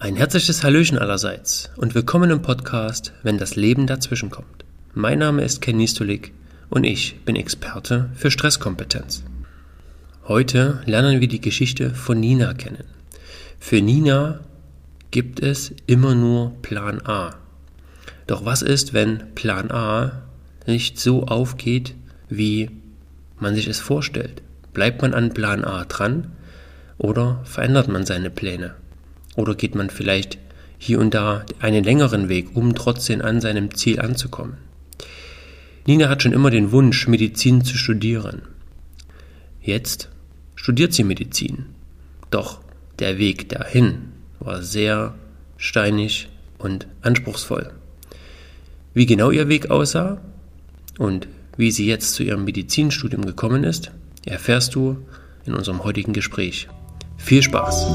Ein herzliches Hallöchen allerseits und willkommen im Podcast, wenn das Leben dazwischen kommt. Mein Name ist Ken Nistolik und ich bin Experte für Stresskompetenz. Heute lernen wir die Geschichte von Nina kennen. Für Nina gibt es immer nur Plan A. Doch was ist, wenn Plan A nicht so aufgeht, wie man sich es vorstellt? Bleibt man an Plan A dran oder verändert man seine Pläne? Oder geht man vielleicht hier und da einen längeren Weg, um trotzdem an seinem Ziel anzukommen? Nina hat schon immer den Wunsch, Medizin zu studieren. Jetzt studiert sie Medizin. Doch der Weg dahin war sehr steinig und anspruchsvoll. Wie genau ihr Weg aussah und wie sie jetzt zu ihrem Medizinstudium gekommen ist, erfährst du in unserem heutigen Gespräch. Viel Spaß!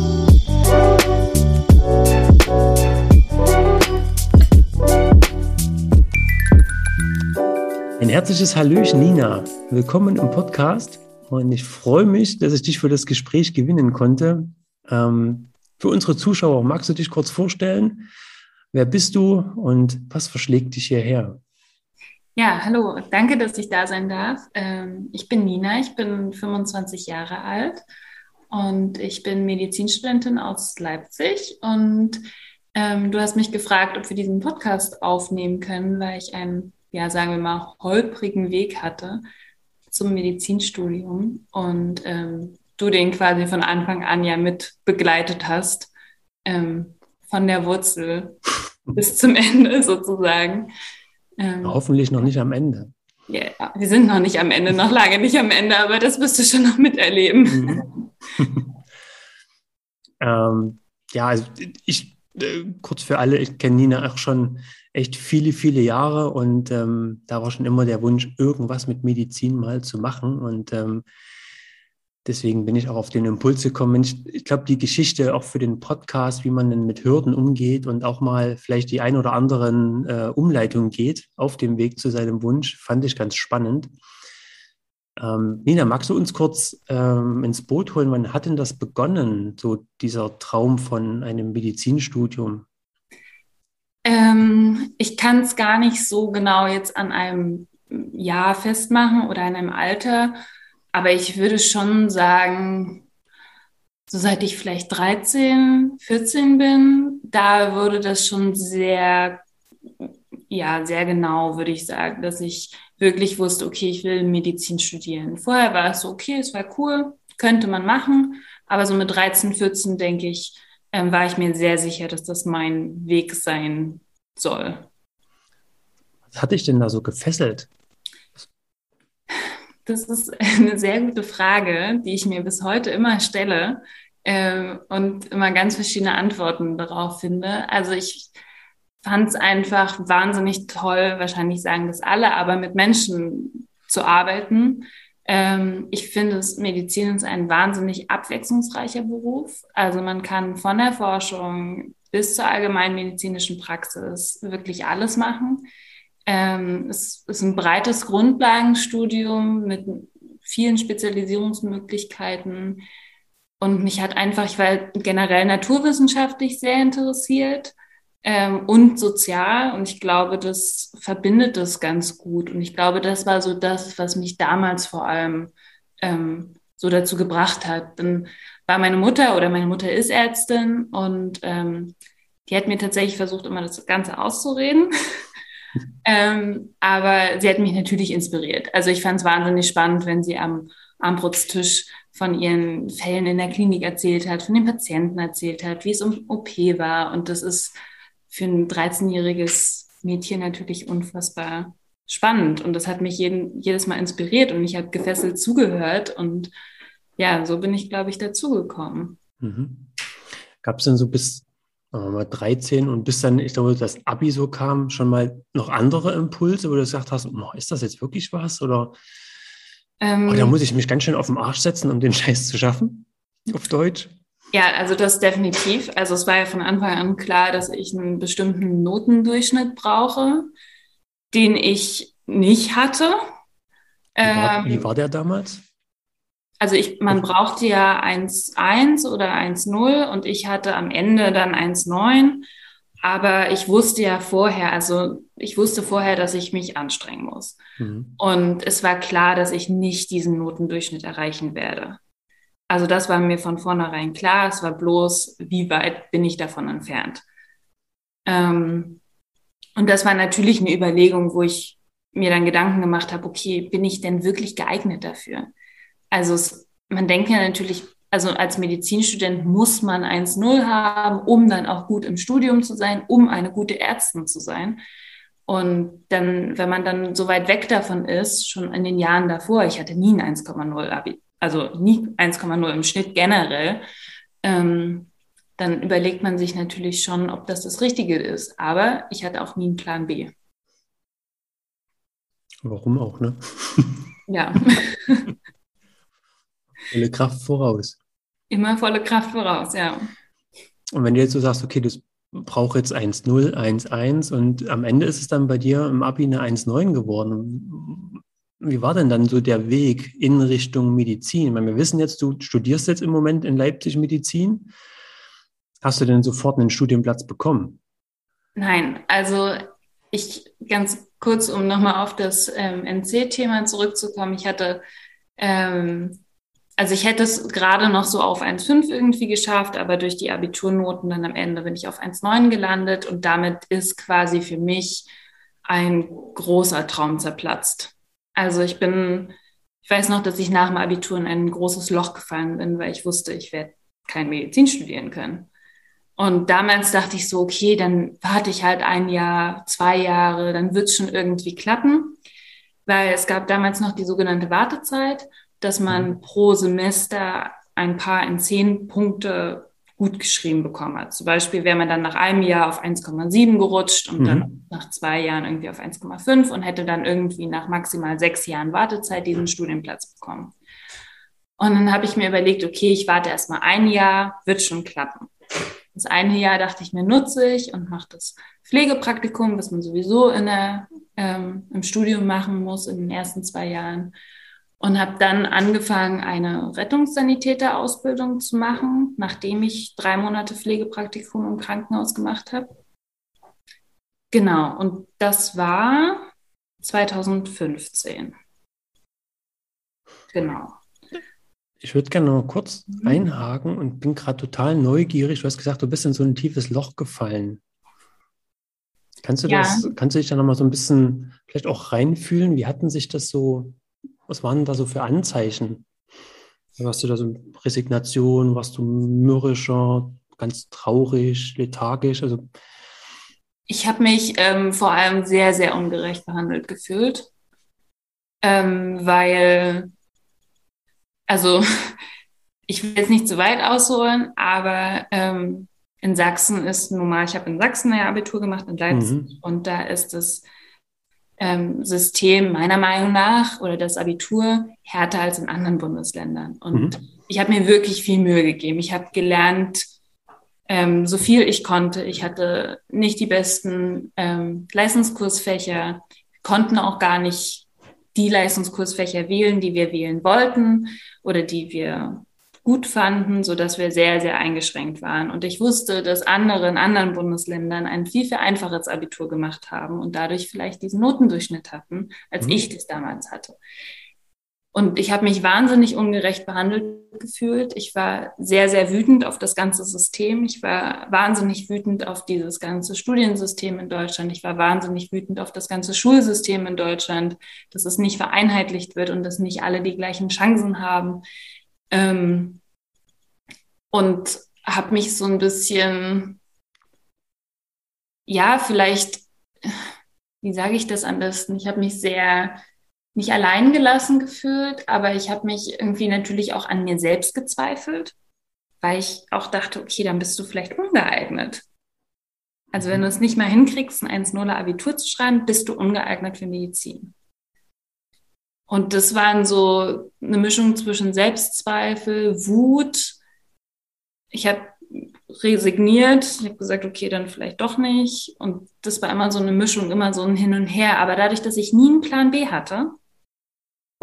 Ein herzliches Hallöchen, Nina. Willkommen im Podcast. Und ich freue mich, dass ich dich für das Gespräch gewinnen konnte. Ähm, für unsere Zuschauer, magst du dich kurz vorstellen? Wer bist du und was verschlägt dich hierher? Ja, hallo, danke, dass ich da sein darf. Ähm, ich bin Nina, ich bin 25 Jahre alt und ich bin Medizinstudentin aus Leipzig und ähm, du hast mich gefragt, ob wir diesen Podcast aufnehmen können, weil ich einen, ja, sagen wir mal, holprigen Weg hatte zum Medizinstudium und ähm, du den quasi von Anfang an ja mit begleitet hast, ähm, von der Wurzel bis zum Ende sozusagen. Ähm, Hoffentlich noch nicht am Ende. Ja, wir sind noch nicht am Ende, noch lange nicht am Ende, aber das wirst du schon noch miterleben. ähm, ja, also ich, äh, kurz für alle, ich kenne Nina auch schon echt viele, viele Jahre und ähm, da war schon immer der Wunsch, irgendwas mit Medizin mal zu machen. Und ähm, deswegen bin ich auch auf den Impuls gekommen. Ich, ich glaube, die Geschichte auch für den Podcast, wie man denn mit Hürden umgeht und auch mal vielleicht die ein oder anderen äh, Umleitungen geht auf dem Weg zu seinem Wunsch, fand ich ganz spannend. Ähm, Nina, magst du uns kurz ähm, ins Boot holen? Wann hat denn das begonnen, so dieser Traum von einem Medizinstudium? Ähm, ich kann es gar nicht so genau jetzt an einem Jahr festmachen oder an einem Alter. Aber ich würde schon sagen, so seit ich vielleicht 13, 14 bin, da wurde das schon sehr, ja, sehr genau, würde ich sagen, dass ich wirklich wusste, okay, ich will Medizin studieren. Vorher war es so, okay, es war cool, könnte man machen. Aber so mit 13, 14, denke ich, ähm, war ich mir sehr sicher, dass das mein Weg sein soll. Was hat dich denn da so gefesselt? Das ist eine sehr gute Frage, die ich mir bis heute immer stelle äh, und immer ganz verschiedene Antworten darauf finde. Also ich fand es einfach wahnsinnig toll, wahrscheinlich sagen das alle, aber mit Menschen zu arbeiten. Ähm, ich finde, Medizin ist ein wahnsinnig abwechslungsreicher Beruf. Also man kann von der Forschung bis zur allgemeinmedizinischen Praxis wirklich alles machen. Ähm, es ist ein breites Grundlagenstudium mit vielen Spezialisierungsmöglichkeiten. Und mich hat einfach, ich war generell naturwissenschaftlich sehr interessiert ähm, und sozial. Und ich glaube, das verbindet das ganz gut. Und ich glaube, das war so das, was mich damals vor allem ähm, so dazu gebracht hat. Dann war meine Mutter oder meine Mutter ist Ärztin und ähm, die hat mir tatsächlich versucht, immer das Ganze auszureden. ähm, aber sie hat mich natürlich inspiriert. Also ich fand es wahnsinnig spannend, wenn sie am Armbrutztisch von ihren Fällen in der Klinik erzählt hat, von den Patienten erzählt hat, wie es um OP war. Und das ist für ein 13-jähriges Mädchen natürlich unfassbar spannend. Und das hat mich jeden, jedes Mal inspiriert und ich habe gefesselt zugehört. Und ja, so bin ich, glaube ich, dazugekommen. Mhm. Gab es denn so bis mal 13 und bis dann, ich glaube, das Abi so kam, schon mal noch andere Impulse, wo du gesagt hast, oh, ist das jetzt wirklich was? Oder, ähm, oder muss ich mich ganz schön auf den Arsch setzen, um den Scheiß zu schaffen? Auf Deutsch? Ja, also das definitiv. Also es war ja von Anfang an klar, dass ich einen bestimmten Notendurchschnitt brauche, den ich nicht hatte. Wie war, ähm, wie war der damals? Also ich, man brauchte ja 1,1 oder 1,0 und ich hatte am Ende dann 1,9. Aber ich wusste ja vorher, also ich wusste vorher, dass ich mich anstrengen muss. Mhm. Und es war klar, dass ich nicht diesen Notendurchschnitt erreichen werde. Also das war mir von vornherein klar. Es war bloß, wie weit bin ich davon entfernt. Ähm, und das war natürlich eine Überlegung, wo ich mir dann Gedanken gemacht habe, okay, bin ich denn wirklich geeignet dafür? Also es, man denkt ja natürlich, also als Medizinstudent muss man 1-0 haben, um dann auch gut im Studium zu sein, um eine gute Ärztin zu sein. Und dann, wenn man dann so weit weg davon ist, schon in den Jahren davor, ich hatte nie ein 1,0 Abi, also nie 1,0 im Schnitt generell, ähm, dann überlegt man sich natürlich schon, ob das das Richtige ist. Aber ich hatte auch nie einen Plan B. Warum auch, ne? Ja. Volle Kraft voraus. Immer volle Kraft voraus, ja. Und wenn du jetzt so sagst, okay, das braucht jetzt 1-0, 1-1 und am Ende ist es dann bei dir im Abi eine 1-9 geworden. Wie war denn dann so der Weg in Richtung Medizin? Meine, wir wissen jetzt, du studierst jetzt im Moment in Leipzig Medizin. Hast du denn sofort einen Studienplatz bekommen? Nein, also ich ganz kurz, um nochmal auf das ähm, NC-Thema zurückzukommen. Ich hatte ähm, also ich hätte es gerade noch so auf 1,5 irgendwie geschafft, aber durch die Abiturnoten dann am Ende bin ich auf 1,9 gelandet und damit ist quasi für mich ein großer Traum zerplatzt. Also ich bin, ich weiß noch, dass ich nach dem Abitur in ein großes Loch gefallen bin, weil ich wusste, ich werde kein Medizin studieren können. Und damals dachte ich so, okay, dann warte ich halt ein Jahr, zwei Jahre, dann wird es schon irgendwie klappen, weil es gab damals noch die sogenannte Wartezeit dass man mhm. pro Semester ein paar in zehn Punkte gut geschrieben bekommen hat. Zum Beispiel wäre man dann nach einem Jahr auf 1,7 gerutscht und mhm. dann nach zwei Jahren irgendwie auf 1,5 und hätte dann irgendwie nach maximal sechs Jahren Wartezeit diesen Studienplatz bekommen. Und dann habe ich mir überlegt, okay, ich warte erstmal ein Jahr, wird schon klappen. Das eine Jahr dachte ich mir, nutze ich und mache das Pflegepraktikum, was man sowieso in der, ähm, im Studium machen muss in den ersten zwei Jahren und habe dann angefangen, eine Rettungssanitäterausbildung zu machen, nachdem ich drei Monate Pflegepraktikum im Krankenhaus gemacht habe. Genau, und das war 2015. Genau. Ich würde gerne noch kurz mhm. einhaken und bin gerade total neugierig. Du hast gesagt, du bist in so ein tiefes Loch gefallen. Kannst du ja. das, kannst du dich da nochmal so ein bisschen vielleicht auch reinfühlen? Wie hatten sich das so was waren da so für Anzeichen? Warst du da so Resignation, warst du mürrischer, ganz traurig, lethargisch? Also ich habe mich ähm, vor allem sehr, sehr ungerecht behandelt gefühlt, ähm, weil, also ich will jetzt nicht zu weit ausholen, aber ähm, in Sachsen ist normal, ich habe in Sachsen ein Abitur gemacht, in Leipzig, mhm. und da ist es ähm, System meiner Meinung nach oder das Abitur härter als in anderen Bundesländern. Und mhm. ich habe mir wirklich viel Mühe gegeben. Ich habe gelernt, ähm, so viel ich konnte. Ich hatte nicht die besten ähm, Leistungskursfächer, konnten auch gar nicht die Leistungskursfächer wählen, die wir wählen wollten oder die wir gut fanden, so dass wir sehr, sehr eingeschränkt waren. Und ich wusste, dass andere in anderen Bundesländern ein viel, viel einfaches Abitur gemacht haben und dadurch vielleicht diesen Notendurchschnitt hatten, als mhm. ich das damals hatte. Und ich habe mich wahnsinnig ungerecht behandelt gefühlt. Ich war sehr, sehr wütend auf das ganze System. Ich war wahnsinnig wütend auf dieses ganze Studiensystem in Deutschland. Ich war wahnsinnig wütend auf das ganze Schulsystem in Deutschland, dass es nicht vereinheitlicht wird und dass nicht alle die gleichen Chancen haben. Ähm, und habe mich so ein bisschen, ja, vielleicht, wie sage ich das am besten? Ich habe mich sehr nicht allein gelassen gefühlt, aber ich habe mich irgendwie natürlich auch an mir selbst gezweifelt, weil ich auch dachte, okay, dann bist du vielleicht ungeeignet. Also wenn du es nicht mal hinkriegst, ein 1-0er Abitur zu schreiben, bist du ungeeignet für Medizin. Und das waren so eine Mischung zwischen Selbstzweifel, Wut. Ich habe resigniert. Ich habe gesagt, okay, dann vielleicht doch nicht. Und das war immer so eine Mischung, immer so ein Hin und Her. Aber dadurch, dass ich nie einen Plan B hatte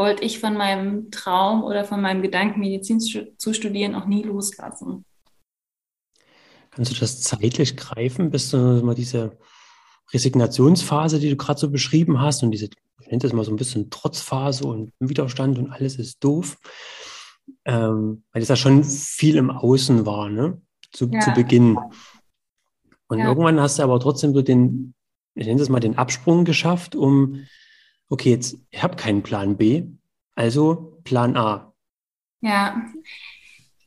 wollte ich von meinem Traum oder von meinem Gedanken, Medizin zu studieren, auch nie loslassen. Kannst du das zeitlich greifen, bis du mal diese Resignationsphase, die du gerade so beschrieben hast und diese, ich nenne das mal so ein bisschen Trotzphase und Widerstand und alles ist doof, ähm, weil das ja schon viel im Außen war, ne? Zu, ja. zu Beginn. Und ja. irgendwann hast du aber trotzdem so den, ich nenne das mal den Absprung geschafft, um, okay, jetzt, ich habe keinen Plan B, also Plan A. Ja,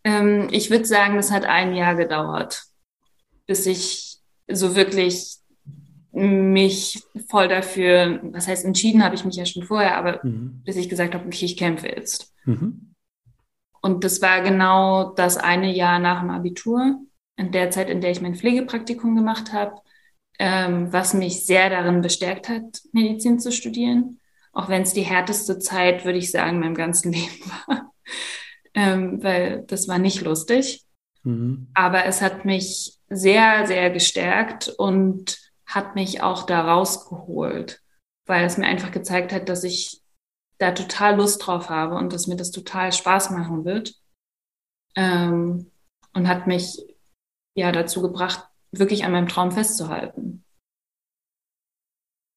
ähm, ich würde sagen, das hat ein Jahr gedauert, bis ich so wirklich mich voll dafür, was heißt entschieden, habe ich mich ja schon vorher, aber mhm. bis ich gesagt habe, okay, ich kämpfe jetzt. Mhm. Und das war genau das eine Jahr nach dem Abitur, in der Zeit, in der ich mein Pflegepraktikum gemacht habe, ähm, was mich sehr darin bestärkt hat, Medizin zu studieren. Auch wenn es die härteste Zeit, würde ich sagen, in meinem ganzen Leben war. ähm, weil das war nicht lustig. Mhm. Aber es hat mich sehr, sehr gestärkt und hat mich auch da rausgeholt, weil es mir einfach gezeigt hat, dass ich da total Lust drauf habe und dass mir das total Spaß machen wird. Ähm, und hat mich ja dazu gebracht, wirklich an meinem Traum festzuhalten.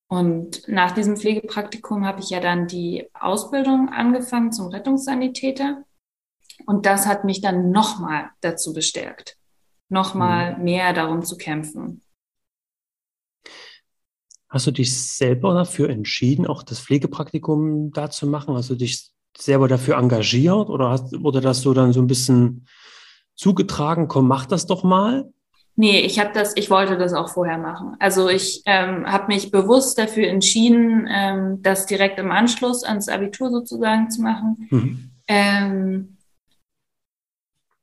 Und nach diesem Pflegepraktikum habe ich ja dann die Ausbildung angefangen zum Rettungssanitäter. Und das hat mich dann nochmal dazu bestärkt, nochmal mhm. mehr darum zu kämpfen. Hast du dich selber dafür entschieden, auch das Pflegepraktikum da zu machen? Hast du dich selber dafür engagiert oder hast, wurde das so dann so ein bisschen zugetragen, komm, mach das doch mal? Nee, ich habe das, ich wollte das auch vorher machen. Also ich ähm, habe mich bewusst dafür entschieden, ähm, das direkt im Anschluss ans Abitur sozusagen zu machen. Mhm. Ähm,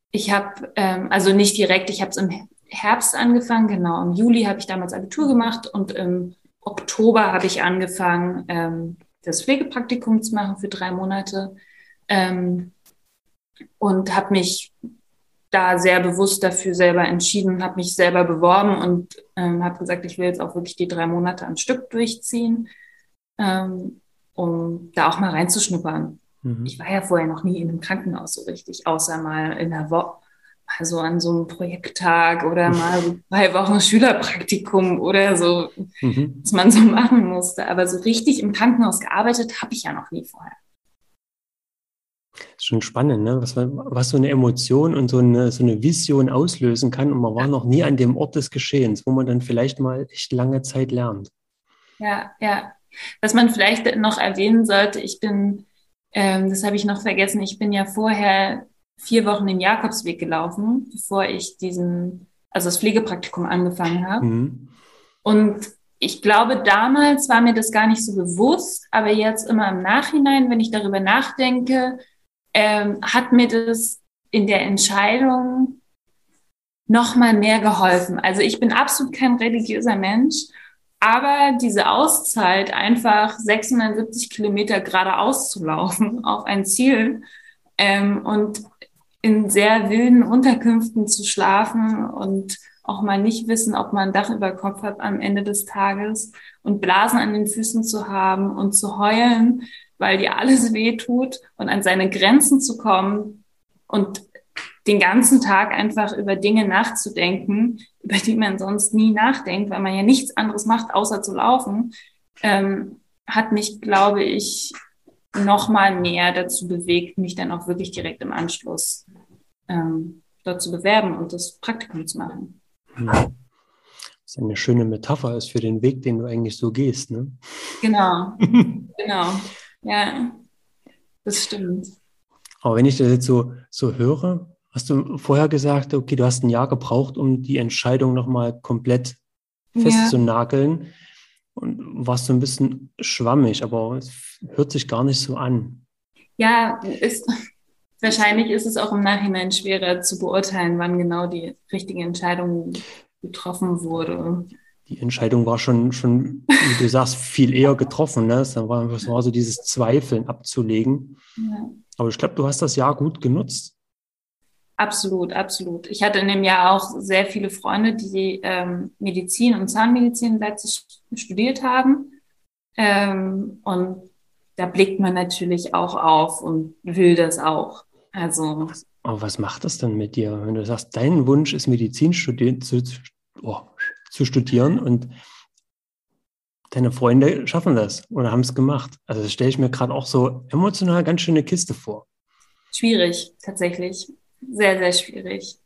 ich habe, ähm, also nicht direkt, ich habe es im Herbst angefangen, genau. Im Juli habe ich damals Abitur gemacht und im Oktober habe ich angefangen, ähm, das Pflegepraktikum zu machen für drei Monate ähm, und habe mich da sehr bewusst dafür selber entschieden, habe mich selber beworben und ähm, habe gesagt, ich will jetzt auch wirklich die drei Monate am Stück durchziehen, ähm, um da auch mal reinzuschnuppern. Mhm. Ich war ja vorher noch nie in einem Krankenhaus so richtig, außer mal in der Woche, also an so einem Projekttag oder mal so zwei Wochen Schülerpraktikum oder so, mhm. was man so machen musste. Aber so richtig im Krankenhaus gearbeitet habe ich ja noch nie vorher. Schon spannend, ne? was, was so eine Emotion und so eine, so eine Vision auslösen kann. Und man war noch nie an dem Ort des Geschehens, wo man dann vielleicht mal echt lange Zeit lernt. Ja, ja. Was man vielleicht noch erwähnen sollte, ich bin, ähm, das habe ich noch vergessen, ich bin ja vorher vier Wochen den Jakobsweg gelaufen, bevor ich diesen, also das Pflegepraktikum angefangen habe. Mhm. Und ich glaube, damals war mir das gar nicht so bewusst, aber jetzt immer im Nachhinein, wenn ich darüber nachdenke, ähm, hat mir das in der Entscheidung noch mal mehr geholfen. Also ich bin absolut kein religiöser Mensch, aber diese Auszeit, einfach 670 Kilometer geradeaus zu laufen auf ein Ziel ähm, und in sehr wilden Unterkünften zu schlafen und auch mal nicht wissen, ob man ein Dach über Kopf hat am Ende des Tages und Blasen an den Füßen zu haben und zu heulen, weil dir alles weh tut und an seine Grenzen zu kommen und den ganzen Tag einfach über Dinge nachzudenken, über die man sonst nie nachdenkt, weil man ja nichts anderes macht, außer zu laufen, ähm, hat mich, glaube ich, noch mal mehr dazu bewegt, mich dann auch wirklich direkt im Anschluss ähm, dort zu bewerben und das Praktikum zu machen. Das ist eine schöne Metapher ist für den Weg, den du eigentlich so gehst, ne? Genau, genau. Ja, das stimmt. Aber wenn ich das jetzt so, so höre, hast du vorher gesagt, okay, du hast ein Jahr gebraucht, um die Entscheidung nochmal komplett festzunageln. Ja. Und warst so ein bisschen schwammig, aber es hört sich gar nicht so an. Ja, ist, wahrscheinlich ist es auch im Nachhinein schwerer zu beurteilen, wann genau die richtige Entscheidung getroffen wurde. Die Entscheidung war schon, schon wie du sagst, viel eher getroffen. Ne? Es war, es war so dieses Zweifeln abzulegen. Ja. Aber ich glaube, du hast das Jahr gut genutzt. Absolut, absolut. Ich hatte in dem Jahr auch sehr viele Freunde, die ähm, Medizin und Zahnmedizin in Leipzig studiert haben. Ähm, und da blickt man natürlich auch auf und will das auch. Also. Aber was macht das denn mit dir, wenn du sagst, dein Wunsch ist Medizin studieren, zu, oh, zu studieren und deine Freunde schaffen das oder haben es gemacht? Also das stelle ich mir gerade auch so emotional ganz schöne Kiste vor. Schwierig, tatsächlich. Sehr, sehr schwierig.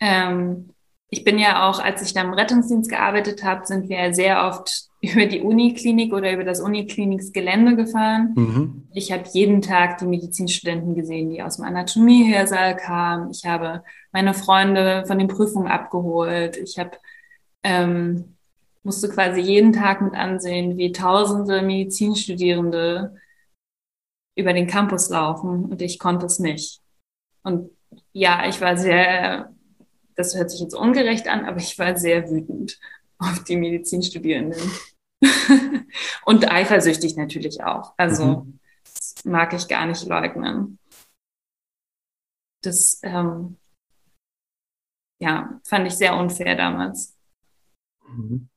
Ähm, ich bin ja auch, als ich da im Rettungsdienst gearbeitet habe, sind wir sehr oft über die Uniklinik oder über das Unikliniksgelände gefahren. Mhm. Ich habe jeden Tag die Medizinstudenten gesehen, die aus dem Anatomie-Hörsaal kamen. Ich habe meine Freunde von den Prüfungen abgeholt. Ich habe ähm, musste quasi jeden Tag mit ansehen, wie tausende Medizinstudierende über den Campus laufen und ich konnte es nicht. Und ja, ich war sehr, das hört sich jetzt ungerecht an, aber ich war sehr wütend auf die Medizinstudierenden. und eifersüchtig natürlich auch. Also mhm. das mag ich gar nicht leugnen. Das ähm, ja, fand ich sehr unfair damals. Mhm.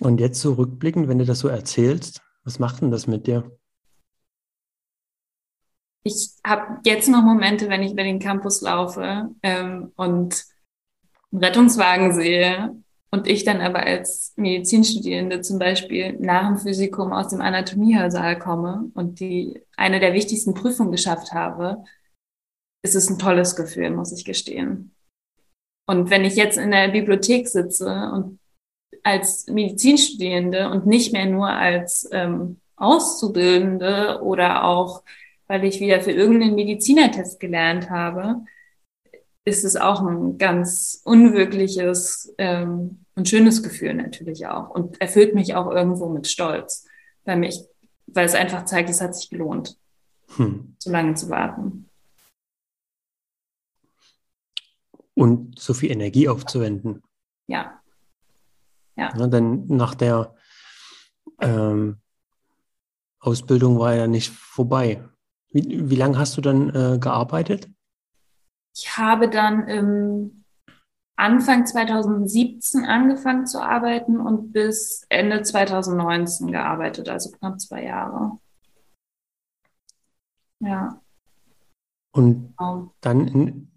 Und jetzt so rückblickend, wenn du das so erzählst, was macht denn das mit dir? Ich habe jetzt noch Momente, wenn ich über den Campus laufe ähm, und einen Rettungswagen sehe und ich dann aber als Medizinstudierende zum Beispiel nach dem Physikum aus dem Anatomiehörsaal komme und die eine der wichtigsten Prüfungen geschafft habe, ist es ein tolles Gefühl, muss ich gestehen. Und wenn ich jetzt in der Bibliothek sitze und als Medizinstudierende und nicht mehr nur als ähm, Auszubildende oder auch, weil ich wieder für irgendeinen Medizinertest gelernt habe, ist es auch ein ganz unwirkliches ähm, und schönes Gefühl natürlich auch und erfüllt mich auch irgendwo mit Stolz, weil mich, weil es einfach zeigt, es hat sich gelohnt, hm. so lange zu warten. Und so viel Energie aufzuwenden. Ja. Ja. ja dann nach der ähm, Ausbildung war ja nicht vorbei. Wie, wie lange hast du dann äh, gearbeitet? Ich habe dann im Anfang 2017 angefangen zu arbeiten und bis Ende 2019 gearbeitet, also knapp zwei Jahre. Ja. Und genau. dann in,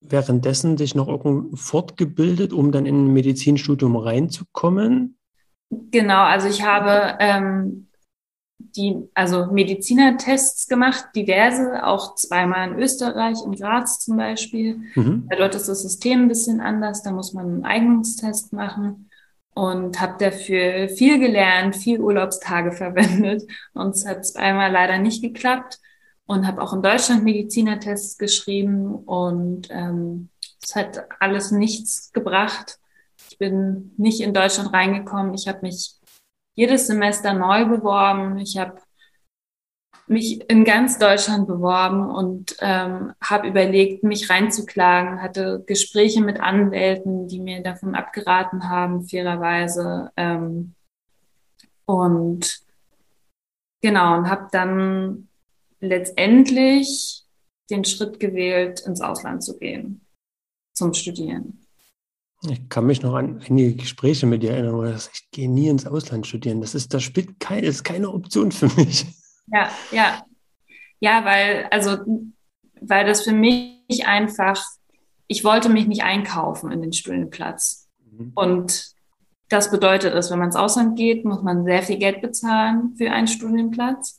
währenddessen dich noch irgendwo fortgebildet, um dann in ein Medizinstudium reinzukommen? Genau, also ich habe ähm, die, also Medizinertests gemacht, diverse, auch zweimal in Österreich, in Graz zum Beispiel. Mhm. Dort ist das System ein bisschen anders, da muss man einen Eignungstest machen und habe dafür viel gelernt, viel Urlaubstage verwendet und es hat zweimal leider nicht geklappt und habe auch in Deutschland Medizinertests geschrieben und ähm, es hat alles nichts gebracht. Ich bin nicht in Deutschland reingekommen. Ich habe mich jedes Semester neu beworben. Ich habe mich in ganz Deutschland beworben und ähm, habe überlegt, mich reinzuklagen, hatte Gespräche mit Anwälten, die mir davon abgeraten haben, fairerweise. Ähm, und genau, und habe dann letztendlich den Schritt gewählt, ins Ausland zu gehen, zum Studieren. Ich kann mich noch an einige Gespräche mit dir erinnern, wo du sagst, ich gehe nie ins Ausland studieren. Das ist, das spielt kein, ist keine Option für mich. Ja, ja. Ja, weil, also, weil das für mich einfach, ich wollte mich nicht einkaufen in den Studienplatz. Mhm. Und das bedeutet dass wenn man ins Ausland geht, muss man sehr viel Geld bezahlen für einen Studienplatz.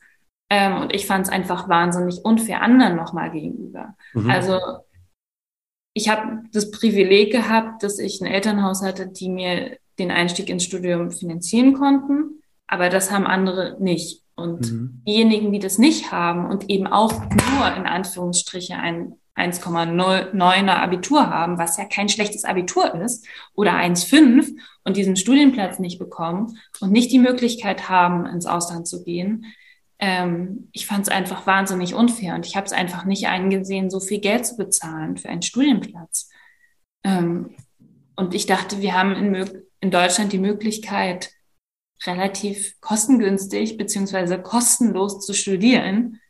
Ähm, und ich fand es einfach wahnsinnig unfair anderen nochmal gegenüber. Mhm. Also ich habe das Privileg gehabt, dass ich ein Elternhaus hatte, die mir den Einstieg ins Studium finanzieren konnten, aber das haben andere nicht. Und mhm. diejenigen, die das nicht haben und eben auch nur in Anführungsstriche ein 1,9er Abitur haben, was ja kein schlechtes Abitur ist, oder 1,5 und diesen Studienplatz nicht bekommen und nicht die Möglichkeit haben, ins Ausland zu gehen, ähm, ich fand es einfach wahnsinnig unfair und ich habe es einfach nicht eingesehen, so viel Geld zu bezahlen für einen Studienplatz. Ähm, und ich dachte, wir haben in, in Deutschland die Möglichkeit, relativ kostengünstig beziehungsweise kostenlos zu studieren.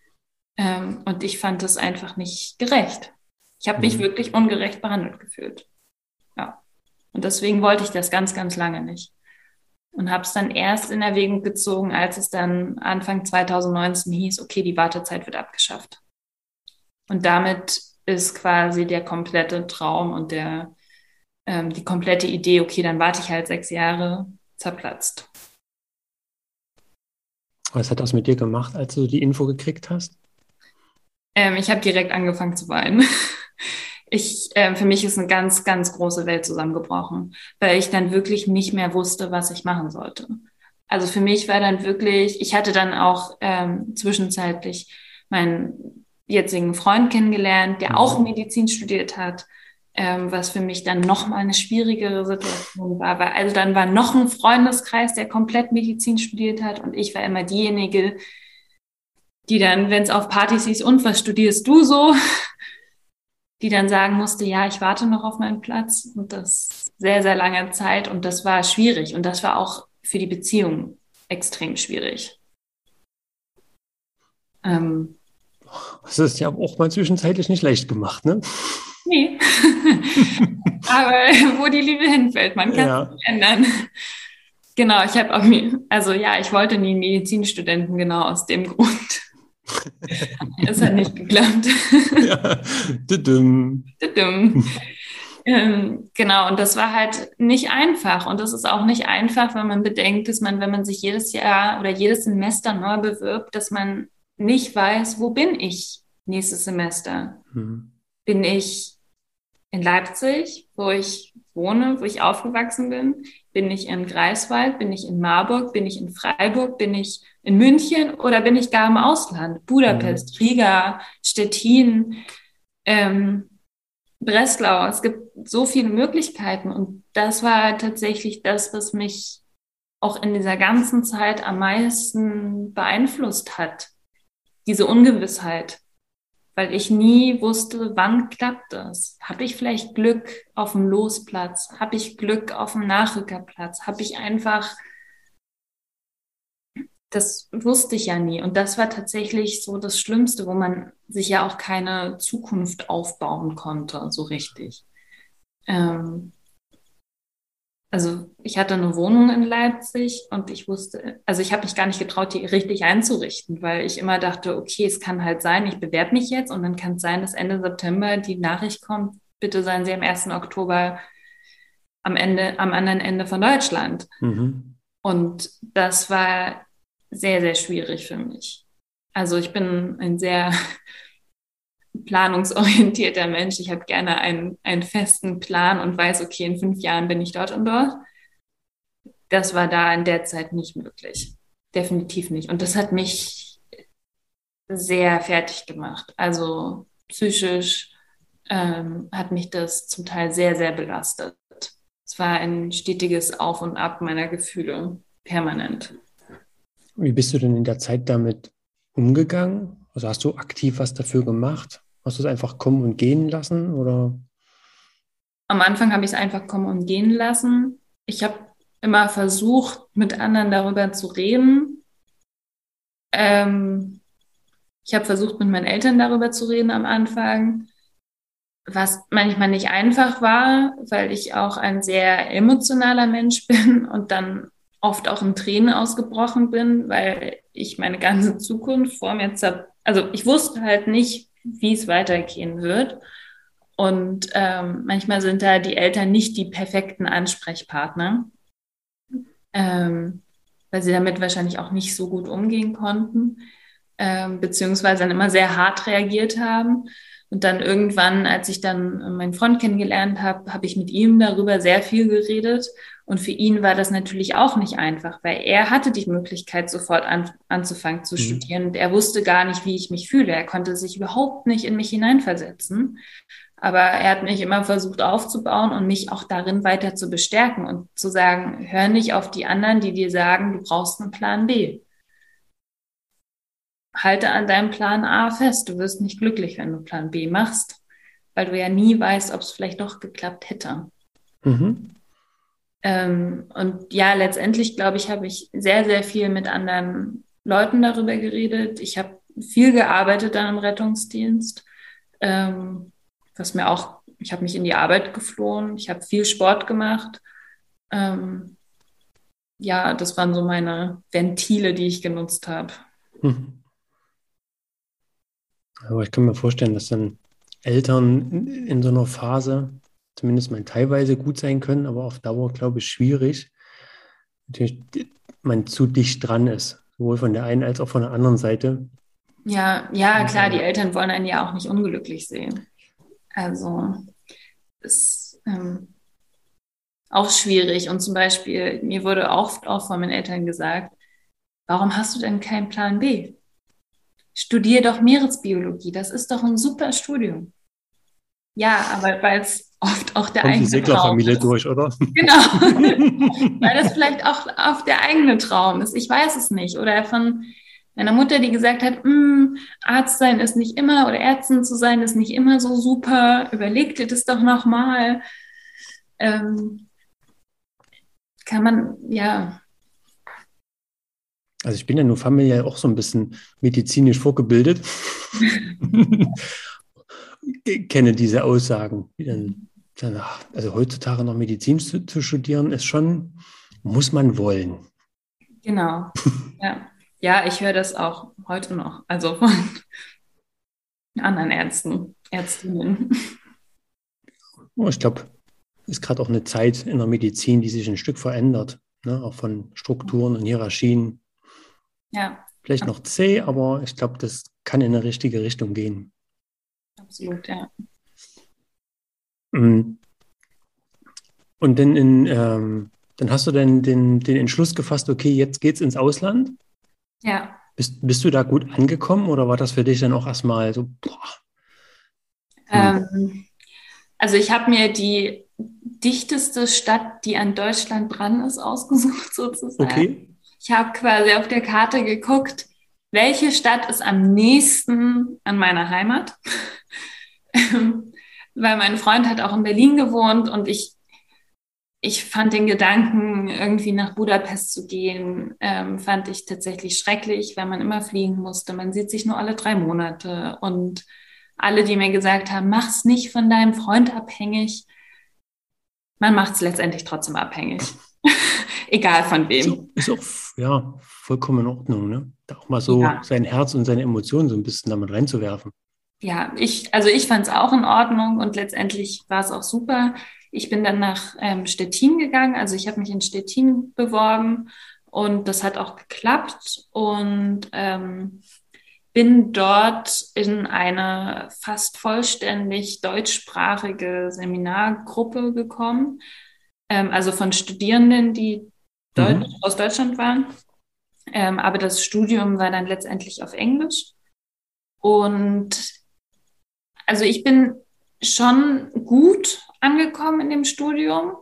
Ähm, und ich fand das einfach nicht gerecht. Ich habe mich mhm. wirklich ungerecht behandelt gefühlt. Ja. Und deswegen wollte ich das ganz, ganz lange nicht. Und habe es dann erst in Erwägung gezogen, als es dann Anfang 2019 hieß, okay, die Wartezeit wird abgeschafft. Und damit ist quasi der komplette Traum und der, ähm, die komplette Idee, okay, dann warte ich halt sechs Jahre, zerplatzt. Was hat das mit dir gemacht, als du die Info gekriegt hast? Ähm, ich habe direkt angefangen zu weinen. Ich, äh, für mich ist eine ganz, ganz große Welt zusammengebrochen, weil ich dann wirklich nicht mehr wusste, was ich machen sollte. Also für mich war dann wirklich, ich hatte dann auch ähm, zwischenzeitlich meinen jetzigen Freund kennengelernt, der auch mhm. Medizin studiert hat, ähm, was für mich dann noch mal eine schwierigere Situation war, weil also dann war noch ein Freundeskreis, der komplett Medizin studiert hat und ich war immer diejenige, die dann, wenn es auf Partys hieß, und was studierst du so? Die dann sagen musste, ja, ich warte noch auf meinen Platz und das sehr, sehr lange Zeit und das war schwierig und das war auch für die Beziehung extrem schwierig. Ähm, das ist ja auch mal zwischenzeitlich nicht leicht gemacht, ne? Nee. Aber wo die Liebe hinfällt, man kann ja. es nicht ändern. Genau, ich habe auch, also ja, ich wollte nie Medizinstudenten, genau aus dem Grund. Es hat nicht geklappt. Ja. Düdüm. Düdüm. Ähm, genau, und das war halt nicht einfach. Und das ist auch nicht einfach, wenn man bedenkt, dass man, wenn man sich jedes Jahr oder jedes Semester neu bewirbt, dass man nicht weiß, wo bin ich nächstes Semester? Mhm. Bin ich in Leipzig, wo ich wohne, wo ich aufgewachsen bin? Bin ich in Greifswald? Bin ich in Marburg? Bin ich in Freiburg? Bin ich in München oder bin ich gar im Ausland? Budapest, mhm. Riga, Stettin, ähm, Breslau. Es gibt so viele Möglichkeiten und das war tatsächlich das, was mich auch in dieser ganzen Zeit am meisten beeinflusst hat. Diese Ungewissheit weil ich nie wusste, wann klappt das. Habe ich vielleicht Glück auf dem Losplatz? Habe ich Glück auf dem Nachrückerplatz? Habe ich einfach, das wusste ich ja nie. Und das war tatsächlich so das Schlimmste, wo man sich ja auch keine Zukunft aufbauen konnte, so richtig. Ähm, also ich hatte eine Wohnung in Leipzig und ich wusste, also ich habe mich gar nicht getraut, die richtig einzurichten, weil ich immer dachte, okay, es kann halt sein, ich bewerbe mich jetzt und dann kann es sein, dass Ende September die Nachricht kommt, bitte seien Sie am 1. Oktober am Ende, am anderen Ende von Deutschland. Mhm. Und das war sehr, sehr schwierig für mich. Also ich bin ein sehr planungsorientierter Mensch. Ich habe gerne einen, einen festen Plan und weiß, okay, in fünf Jahren bin ich dort und dort. Das war da in der Zeit nicht möglich. Definitiv nicht. Und das hat mich sehr fertig gemacht. Also psychisch ähm, hat mich das zum Teil sehr, sehr belastet. Es war ein stetiges Auf und Ab meiner Gefühle, permanent. Wie bist du denn in der Zeit damit umgegangen? Also hast du aktiv was dafür gemacht? Hast du es einfach kommen und gehen lassen oder? Am Anfang habe ich es einfach kommen und gehen lassen. Ich habe immer versucht, mit anderen darüber zu reden. Ähm, ich habe versucht, mit meinen Eltern darüber zu reden am Anfang, was manchmal nicht einfach war, weil ich auch ein sehr emotionaler Mensch bin und dann oft auch in Tränen ausgebrochen bin, weil ich meine ganze Zukunft vor mir, also ich wusste halt nicht, wie es weitergehen wird. Und ähm, manchmal sind da die Eltern nicht die perfekten Ansprechpartner, ähm, weil sie damit wahrscheinlich auch nicht so gut umgehen konnten, ähm, beziehungsweise dann immer sehr hart reagiert haben. Und dann irgendwann, als ich dann meinen Freund kennengelernt habe, habe ich mit ihm darüber sehr viel geredet und für ihn war das natürlich auch nicht einfach, weil er hatte die Möglichkeit, sofort an, anzufangen zu mhm. studieren. Und er wusste gar nicht, wie ich mich fühle. Er konnte sich überhaupt nicht in mich hineinversetzen. Aber er hat mich immer versucht aufzubauen und mich auch darin weiter zu bestärken und zu sagen, hör nicht auf die anderen, die dir sagen, du brauchst einen Plan B. Halte an deinem Plan A fest. Du wirst nicht glücklich, wenn du Plan B machst, weil du ja nie weißt, ob es vielleicht doch geklappt hätte. Mhm. Ähm, und ja, letztendlich, glaube ich, habe ich sehr, sehr viel mit anderen Leuten darüber geredet. Ich habe viel gearbeitet dann im Rettungsdienst, ähm, was mir auch, ich habe mich in die Arbeit geflohen, ich habe viel Sport gemacht. Ähm, ja, das waren so meine Ventile, die ich genutzt habe. Hm. Aber ich kann mir vorstellen, dass dann Eltern in so einer Phase zumindest mal teilweise gut sein können, aber auf Dauer, glaube ich, schwierig. Natürlich, man zu dicht dran ist, sowohl von der einen als auch von der anderen Seite. Ja, ja, klar, die Eltern wollen einen ja auch nicht unglücklich sehen. Also ist ähm, auch schwierig. Und zum Beispiel, mir wurde oft auch von meinen Eltern gesagt, warum hast du denn keinen Plan B? Studier doch Meeresbiologie, das ist doch ein super Studium. Ja, aber weil es oft auch der Kommt eigene die Seglerfamilie durch, oder? Genau. weil das vielleicht auch, auch der eigene Traum ist. Ich weiß es nicht. Oder von meiner Mutter, die gesagt hat, hm, Arzt sein ist nicht immer oder Ärztin zu sein ist nicht immer so super. Überleg dir das doch nochmal. Ähm, kann man, ja. Also ich bin ja nur familiär auch so ein bisschen medizinisch vorgebildet. kenne diese Aussagen. Also heutzutage noch Medizin zu, zu, studieren, ist schon, muss man wollen. Genau. Ja, ja ich höre das auch heute noch. Also von anderen Ärzten, Ärztinnen. Oh, ich glaube, ist gerade auch eine Zeit in der Medizin, die sich ein Stück verändert, ne? auch von Strukturen und Hierarchien. Ja. Vielleicht noch zäh, aber ich glaube, das kann in eine richtige Richtung gehen. Absolut, ja. Mm. Und dann, in, ähm, dann hast du dann den, den Entschluss gefasst, okay, jetzt geht's ins Ausland? Ja. Bist, bist du da gut angekommen oder war das für dich dann auch erstmal so, boah? Ähm, also ich habe mir die dichteste Stadt, die an Deutschland dran ist, ausgesucht sozusagen. Okay. Ich habe quasi auf der Karte geguckt, welche Stadt ist am nächsten an meiner Heimat. Weil mein Freund hat auch in Berlin gewohnt und ich, ich fand den Gedanken, irgendwie nach Budapest zu gehen, ähm, fand ich tatsächlich schrecklich, weil man immer fliegen musste. Man sieht sich nur alle drei Monate und alle, die mir gesagt haben, mach's nicht von deinem Freund abhängig, man macht es letztendlich trotzdem abhängig. Egal von wem. Ist auch, ist auch, ja, vollkommen in Ordnung, ne? Da auch mal so ja. sein Herz und seine Emotionen so ein bisschen damit reinzuwerfen. Ja, ich, also ich fand es auch in Ordnung und letztendlich war es auch super. Ich bin dann nach ähm, Stettin gegangen, also ich habe mich in Stettin beworben und das hat auch geklappt und ähm, bin dort in eine fast vollständig deutschsprachige Seminargruppe gekommen, ähm, also von Studierenden, die mhm. aus Deutschland waren. Ähm, aber das Studium war dann letztendlich auf Englisch. Und also ich bin schon gut angekommen in dem Studium,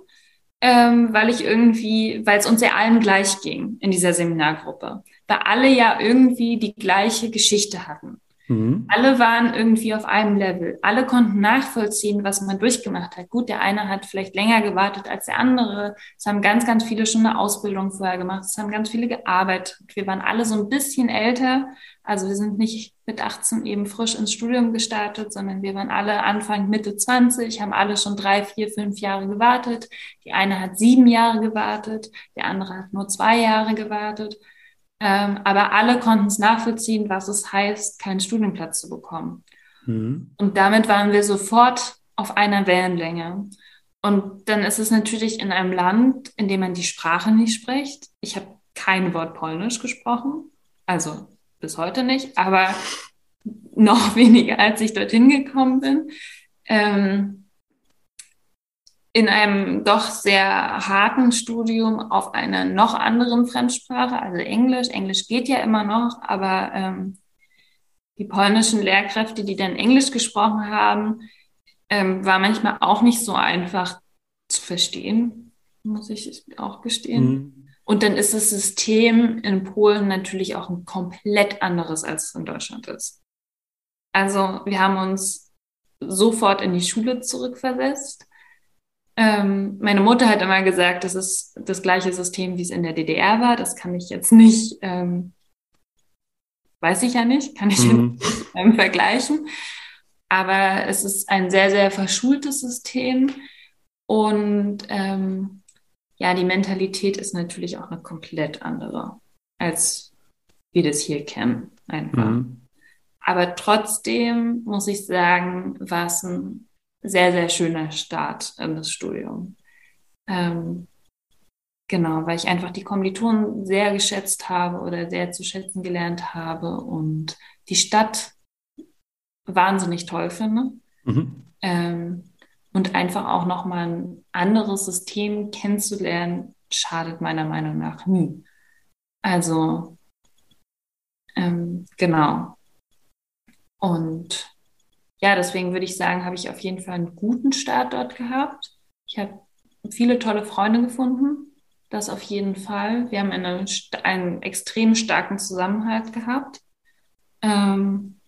ähm, weil ich irgendwie, weil es uns ja allen gleich ging in dieser Seminargruppe weil alle ja irgendwie die gleiche Geschichte hatten. Mhm. Alle waren irgendwie auf einem Level. Alle konnten nachvollziehen, was man durchgemacht hat. Gut, der eine hat vielleicht länger gewartet als der andere. Es haben ganz, ganz viele schon eine Ausbildung vorher gemacht. Es haben ganz viele gearbeitet. Wir waren alle so ein bisschen älter. Also wir sind nicht mit 18 eben frisch ins Studium gestartet, sondern wir waren alle Anfang, Mitte 20, haben alle schon drei, vier, fünf Jahre gewartet. Die eine hat sieben Jahre gewartet, der andere hat nur zwei Jahre gewartet. Ähm, aber alle konnten es nachvollziehen, was es heißt, keinen Studienplatz zu bekommen. Mhm. Und damit waren wir sofort auf einer Wellenlänge. Und dann ist es natürlich in einem Land, in dem man die Sprache nicht spricht. Ich habe kein Wort Polnisch gesprochen, also bis heute nicht, aber noch weniger, als ich dorthin gekommen bin. Ähm, in einem doch sehr harten Studium auf einer noch anderen Fremdsprache, also Englisch. Englisch geht ja immer noch, aber ähm, die polnischen Lehrkräfte, die dann Englisch gesprochen haben, ähm, war manchmal auch nicht so einfach zu verstehen, muss ich auch gestehen. Mhm. Und dann ist das System in Polen natürlich auch ein komplett anderes, als es in Deutschland ist. Also wir haben uns sofort in die Schule zurückversetzt ähm, meine Mutter hat immer gesagt, das ist das gleiche System, wie es in der DDR war. Das kann ich jetzt nicht, ähm, weiß ich ja nicht, kann ich mhm. nicht ähm, vergleichen. Aber es ist ein sehr, sehr verschultes System. Und ähm, ja, die Mentalität ist natürlich auch eine komplett andere, als wir das hier kennen, einfach. Mhm. Aber trotzdem muss ich sagen, war es ein sehr, sehr schöner Start in das Studium. Ähm, genau, weil ich einfach die Kommilitonen sehr geschätzt habe oder sehr zu schätzen gelernt habe und die Stadt wahnsinnig toll finde. Mhm. Ähm, und einfach auch nochmal ein anderes System kennenzulernen, schadet meiner Meinung nach nie. Also, ähm, genau. Und ja, deswegen würde ich sagen, habe ich auf jeden Fall einen guten Start dort gehabt. Ich habe viele tolle Freunde gefunden. Das auf jeden Fall. Wir haben eine, einen extrem starken Zusammenhalt gehabt. Ähm,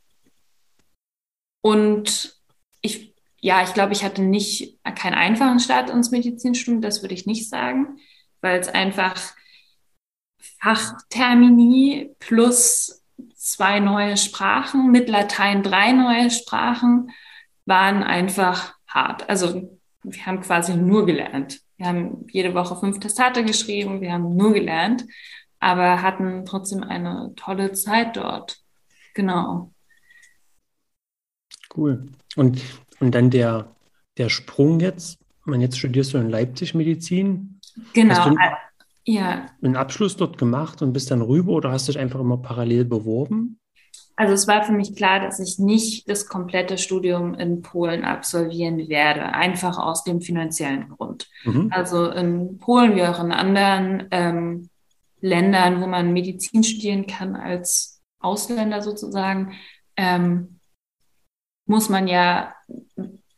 und ich ja, ich glaube, ich hatte nicht keinen einfachen Start ins Medizinstudium, das würde ich nicht sagen, weil es einfach Fachtermini plus zwei neue Sprachen, mit Latein drei neue Sprachen, waren einfach hart. Also wir haben quasi nur gelernt. Wir haben jede Woche fünf Testate geschrieben, wir haben nur gelernt, aber hatten trotzdem eine tolle Zeit dort. Genau. Cool. Und und dann der, der Sprung jetzt, man jetzt studierst du in Leipzig Medizin. Genau. Hast du ja. einen Abschluss dort gemacht und bist dann rüber oder hast du dich einfach immer parallel beworben? Also es war für mich klar, dass ich nicht das komplette Studium in Polen absolvieren werde, einfach aus dem finanziellen Grund. Mhm. Also in Polen wie auch in anderen ähm, Ländern, wo man Medizin studieren kann als Ausländer sozusagen, ähm, muss man ja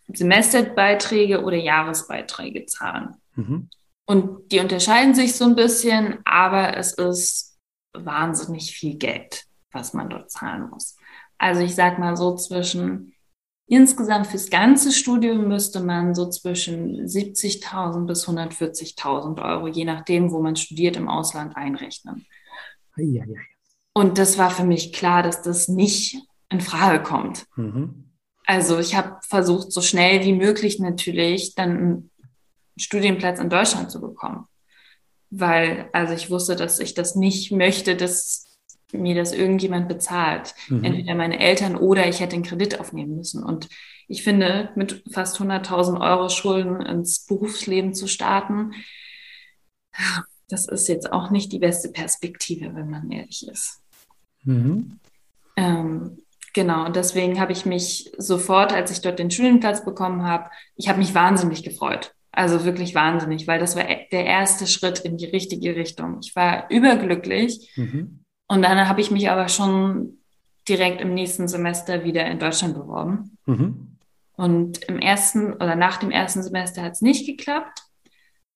Semesterbeiträge oder Jahresbeiträge zahlen. Mhm. Und die unterscheiden sich so ein bisschen, aber es ist wahnsinnig viel Geld, was man dort zahlen muss. Also ich sag mal so zwischen insgesamt fürs ganze Studium müsste man so zwischen 70.000 bis 140.000 Euro, je nachdem, wo man studiert, im Ausland einrechnen. Ja, ja, ja. Und das war für mich klar, dass das nicht in Frage kommt. Mhm. Also ich habe versucht, so schnell wie möglich natürlich dann Studienplatz in Deutschland zu bekommen. Weil, also ich wusste, dass ich das nicht möchte, dass mir das irgendjemand bezahlt. Mhm. Entweder meine Eltern oder ich hätte einen Kredit aufnehmen müssen. Und ich finde, mit fast 100.000 Euro Schulden ins Berufsleben zu starten, das ist jetzt auch nicht die beste Perspektive, wenn man ehrlich ist. Mhm. Ähm, Genau, und deswegen habe ich mich sofort, als ich dort den Studienplatz bekommen habe, ich habe mich wahnsinnig gefreut. Also wirklich wahnsinnig, weil das war e-, der erste Schritt in die richtige Richtung. Ich war überglücklich. Mhm. Und dann habe ich mich aber schon direkt im nächsten Semester wieder in Deutschland beworben. Mhm. Und im ersten oder nach dem ersten Semester hat es nicht geklappt.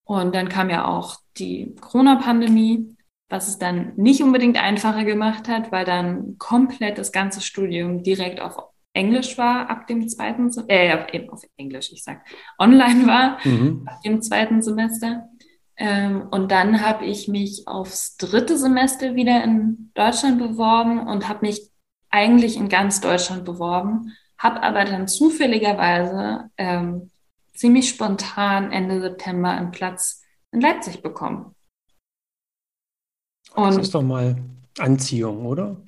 Und dann kam ja auch die Corona-Pandemie was es dann nicht unbedingt einfacher gemacht hat, weil dann komplett das ganze Studium direkt auf Englisch war ab dem zweiten, äh, eben auf Englisch, ich sag, online war mhm. ab dem zweiten Semester. Ähm, und dann habe ich mich aufs dritte Semester wieder in Deutschland beworben und habe mich eigentlich in ganz Deutschland beworben, habe aber dann zufälligerweise ähm, ziemlich spontan Ende September einen Platz in Leipzig bekommen. Und das ist doch mal Anziehung, oder?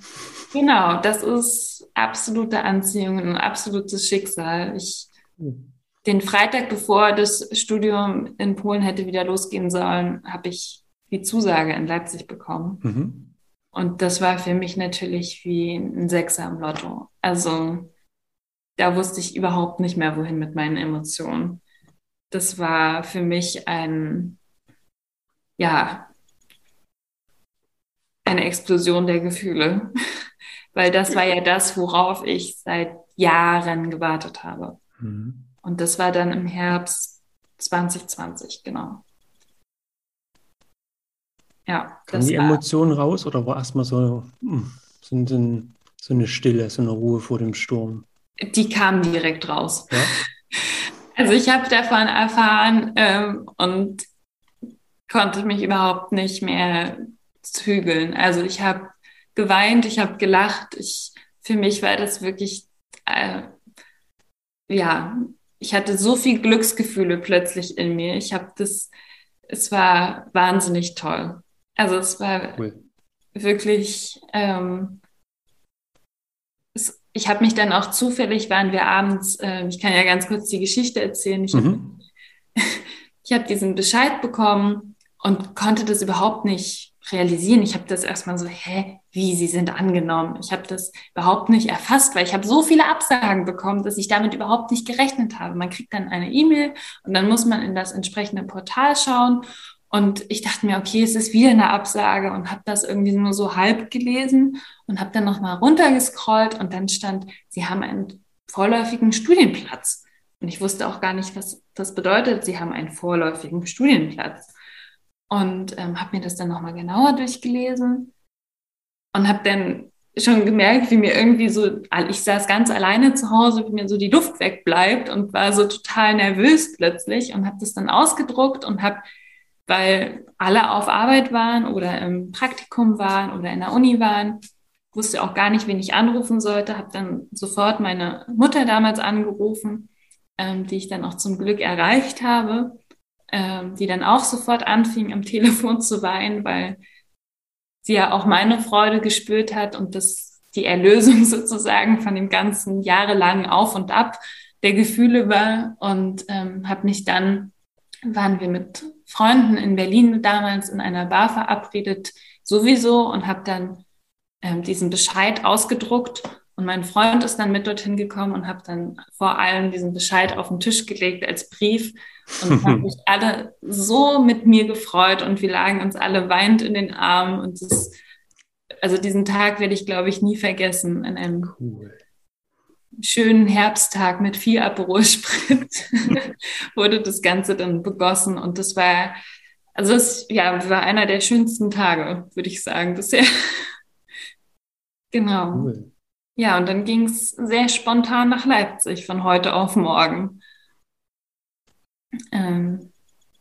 Genau, das ist absolute Anziehung, ein absolutes Schicksal. Ich, hm. den Freitag, bevor das Studium in Polen hätte wieder losgehen sollen, habe ich die Zusage in Leipzig bekommen. Mhm. Und das war für mich natürlich wie ein Sechser im Lotto. Also da wusste ich überhaupt nicht mehr, wohin mit meinen Emotionen. Das war für mich ein, ja, eine Explosion der Gefühle, weil das war ja das, worauf ich seit Jahren gewartet habe. Mhm. Und das war dann im Herbst 2020, genau. Ja. Kamen die Emotionen raus oder war erstmal so, hm, so, so eine Stille, so eine Ruhe vor dem Sturm? Die kamen direkt raus. Ja? Also ich habe davon erfahren ähm, und konnte mich überhaupt nicht mehr zügeln. Also ich habe geweint, ich habe gelacht. Ich, für mich war das wirklich, äh, ja, ich hatte so viel Glücksgefühle plötzlich in mir. Ich habe das es war wahnsinnig toll. Also es war cool. wirklich, ähm, es, ich habe mich dann auch zufällig, waren wir abends, äh, ich kann ja ganz kurz die Geschichte erzählen, ich mhm. habe hab diesen Bescheid bekommen und konnte das überhaupt nicht realisieren. Ich habe das erstmal so, hä, wie, sie sind angenommen. Ich habe das überhaupt nicht erfasst, weil ich habe so viele Absagen bekommen, dass ich damit überhaupt nicht gerechnet habe. Man kriegt dann eine E-Mail und dann muss man in das entsprechende Portal schauen. Und ich dachte mir, okay, es ist wieder eine Absage und habe das irgendwie nur so halb gelesen und habe dann nochmal runtergescrollt und dann stand, sie haben einen vorläufigen Studienplatz. Und ich wusste auch gar nicht, was das bedeutet. Sie haben einen vorläufigen Studienplatz und ähm, habe mir das dann nochmal genauer durchgelesen und habe dann schon gemerkt, wie mir irgendwie so, ich saß ganz alleine zu Hause, wie mir so die Luft wegbleibt und war so total nervös plötzlich und habe das dann ausgedruckt und habe, weil alle auf Arbeit waren oder im Praktikum waren oder in der Uni waren, wusste auch gar nicht, wen ich anrufen sollte, habe dann sofort meine Mutter damals angerufen, ähm, die ich dann auch zum Glück erreicht habe ähm, die dann auch sofort anfing, am Telefon zu weinen, weil sie ja auch meine Freude gespürt hat und das die Erlösung sozusagen von dem ganzen jahrelangen Auf und Ab der Gefühle war. Und ähm, habe mich dann, waren wir mit Freunden in Berlin damals in einer Bar verabredet sowieso und habe dann ähm, diesen Bescheid ausgedruckt. Und mein Freund ist dann mit dorthin gekommen und habe dann vor allem diesen Bescheid auf den Tisch gelegt als Brief und haben sich alle so mit mir gefreut und wir lagen uns alle weint in den Armen. Und das, also diesen Tag werde ich, glaube ich, nie vergessen. In einem cool. schönen Herbsttag mit viel Aperol wurde das Ganze dann begossen. Und das war, also es ja, war einer der schönsten Tage, würde ich sagen, bisher. genau. Cool. Ja, und dann ging es sehr spontan nach Leipzig von heute auf morgen. Ähm,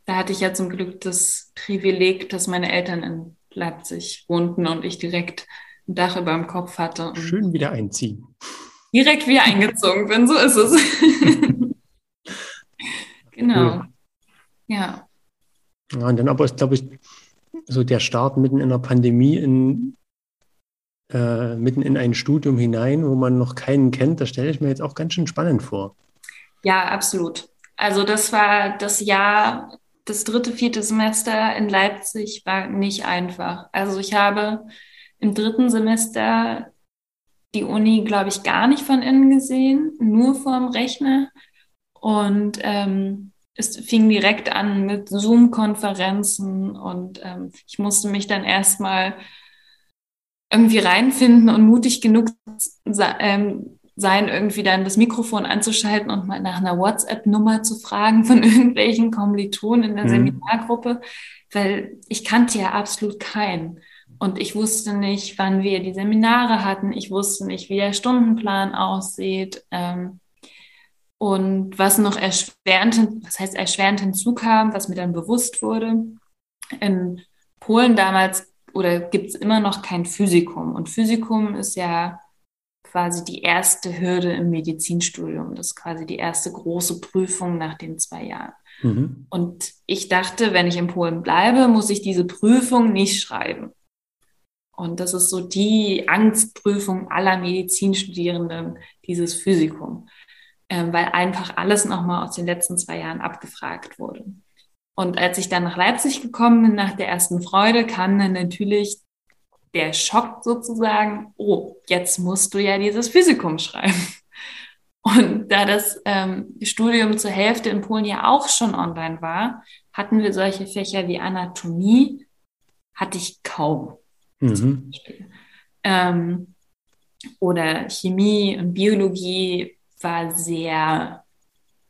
da hatte ich ja zum Glück das Privileg, dass meine Eltern in Leipzig wohnten und ich direkt ein Dach über dem Kopf hatte. Schön wieder einziehen. Direkt wieder eingezogen bin, so ist es. genau. Cool. Ja. Ja, und dann aber ist, glaube ich, so der Start mitten in der Pandemie in äh, mitten in ein Studium hinein, wo man noch keinen kennt, das stelle ich mir jetzt auch ganz schön spannend vor. Ja, absolut. Also das war das Jahr, das dritte, vierte Semester in Leipzig war nicht einfach. Also ich habe im dritten Semester die Uni, glaube ich, gar nicht von innen gesehen, nur vorm Rechner. Und ähm, es fing direkt an mit Zoom-Konferenzen und ähm, ich musste mich dann erstmal irgendwie reinfinden und mutig genug ähm, sein, irgendwie dann das Mikrofon anzuschalten und mal nach einer WhatsApp-Nummer zu fragen von irgendwelchen Kommilitonen in der mhm. Seminargruppe, weil ich kannte ja absolut keinen. Und ich wusste nicht, wann wir die Seminare hatten. Ich wusste nicht, wie der Stundenplan aussieht. Ähm, und was noch erschwerend, was heißt erschwerend hinzukam, was mir dann bewusst wurde. In Polen damals oder gibt es immer noch kein Physikum. Und Physikum ist ja quasi die erste Hürde im Medizinstudium. Das ist quasi die erste große Prüfung nach den zwei Jahren. Mhm. Und ich dachte, wenn ich in Polen bleibe, muss ich diese Prüfung nicht schreiben. Und das ist so die Angstprüfung aller Medizinstudierenden, dieses Physikum, äh, weil einfach alles nochmal aus den letzten zwei Jahren abgefragt wurde. Und als ich dann nach Leipzig gekommen bin, nach der ersten Freude, kam dann natürlich der Schock sozusagen, oh, jetzt musst du ja dieses Physikum schreiben. Und da das ähm, Studium zur Hälfte in Polen ja auch schon online war, hatten wir solche Fächer wie Anatomie, hatte ich kaum. Mhm. Ähm, oder Chemie und Biologie war sehr,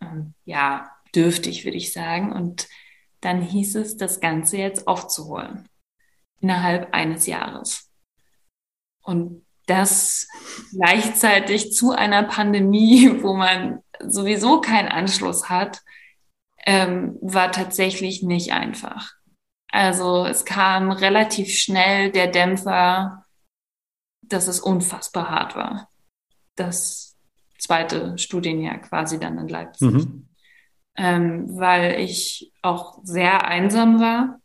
ähm, ja, dürftig, würde ich sagen. Und dann hieß es, das Ganze jetzt aufzuholen innerhalb eines Jahres. Und das gleichzeitig zu einer Pandemie, wo man sowieso keinen Anschluss hat, ähm, war tatsächlich nicht einfach. Also es kam relativ schnell der Dämpfer, dass es unfassbar hart war. Das zweite Studienjahr quasi dann in Leipzig. Mhm. ähm, weil ich auch sehr einsam war,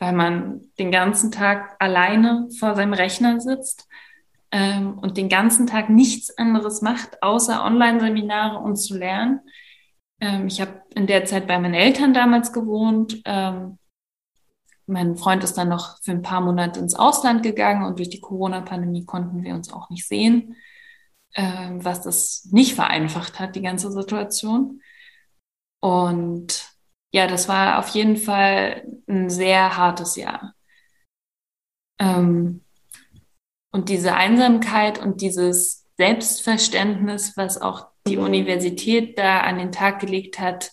weil man den ganzen Tag alleine vor seinem Rechner sitzt ähm, und den ganzen Tag nichts anderes macht, außer Online-Seminare und zu lernen. Ähm, ich habe in der Zeit bei meinen Eltern damals gewohnt. Ähm, mein Freund ist dann noch für ein paar Monate ins Ausland gegangen und durch die Corona-Pandemie konnten wir uns auch nicht sehen, ähm, was das nicht vereinfacht hat, die ganze Situation. Und ja, das war auf jeden Fall ein sehr hartes Jahr. Ähm, und diese Einsamkeit und dieses Selbstverständnis, was auch die Universität da an den Tag gelegt hat,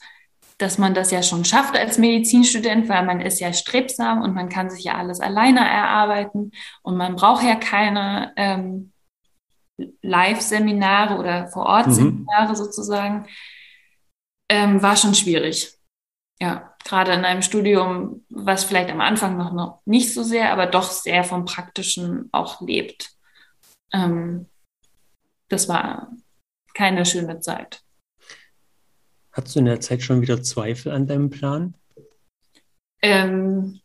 dass man das ja schon schafft als Medizinstudent, weil man ist ja strebsam und man kann sich ja alles alleine erarbeiten und man braucht ja keine ähm, Live-Seminare oder Vor-Ort-Seminare mhm. sozusagen, ähm, war schon schwierig. Ja, gerade in einem Studium, was vielleicht am Anfang noch, noch nicht so sehr, aber doch sehr vom Praktischen auch lebt. Ähm, das war keine schöne Zeit. Hattest du in der Zeit schon wieder Zweifel an deinem Plan? Ähm,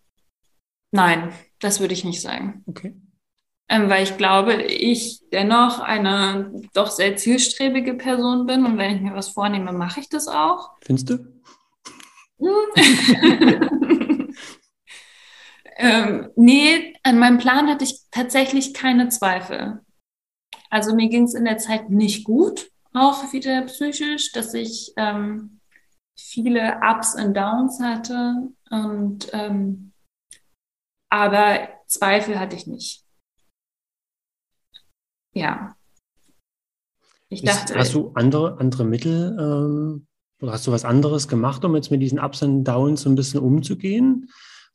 nein, das würde ich nicht sagen. Okay. Ähm, weil ich glaube, ich dennoch eine doch sehr zielstrebige Person bin und wenn ich mir was vornehme, mache ich das auch. Findest du? ähm, nee, an meinem Plan hatte ich tatsächlich keine Zweifel. Also mir ging es in der Zeit nicht gut auch wieder psychisch, dass ich ähm, viele Ups und Downs hatte. Und ähm, aber Zweifel hatte ich nicht. Ja. Ich dachte. Hast du andere, andere Mittel ähm, oder hast du was anderes gemacht, um jetzt mit diesen Ups und Downs so ein bisschen umzugehen?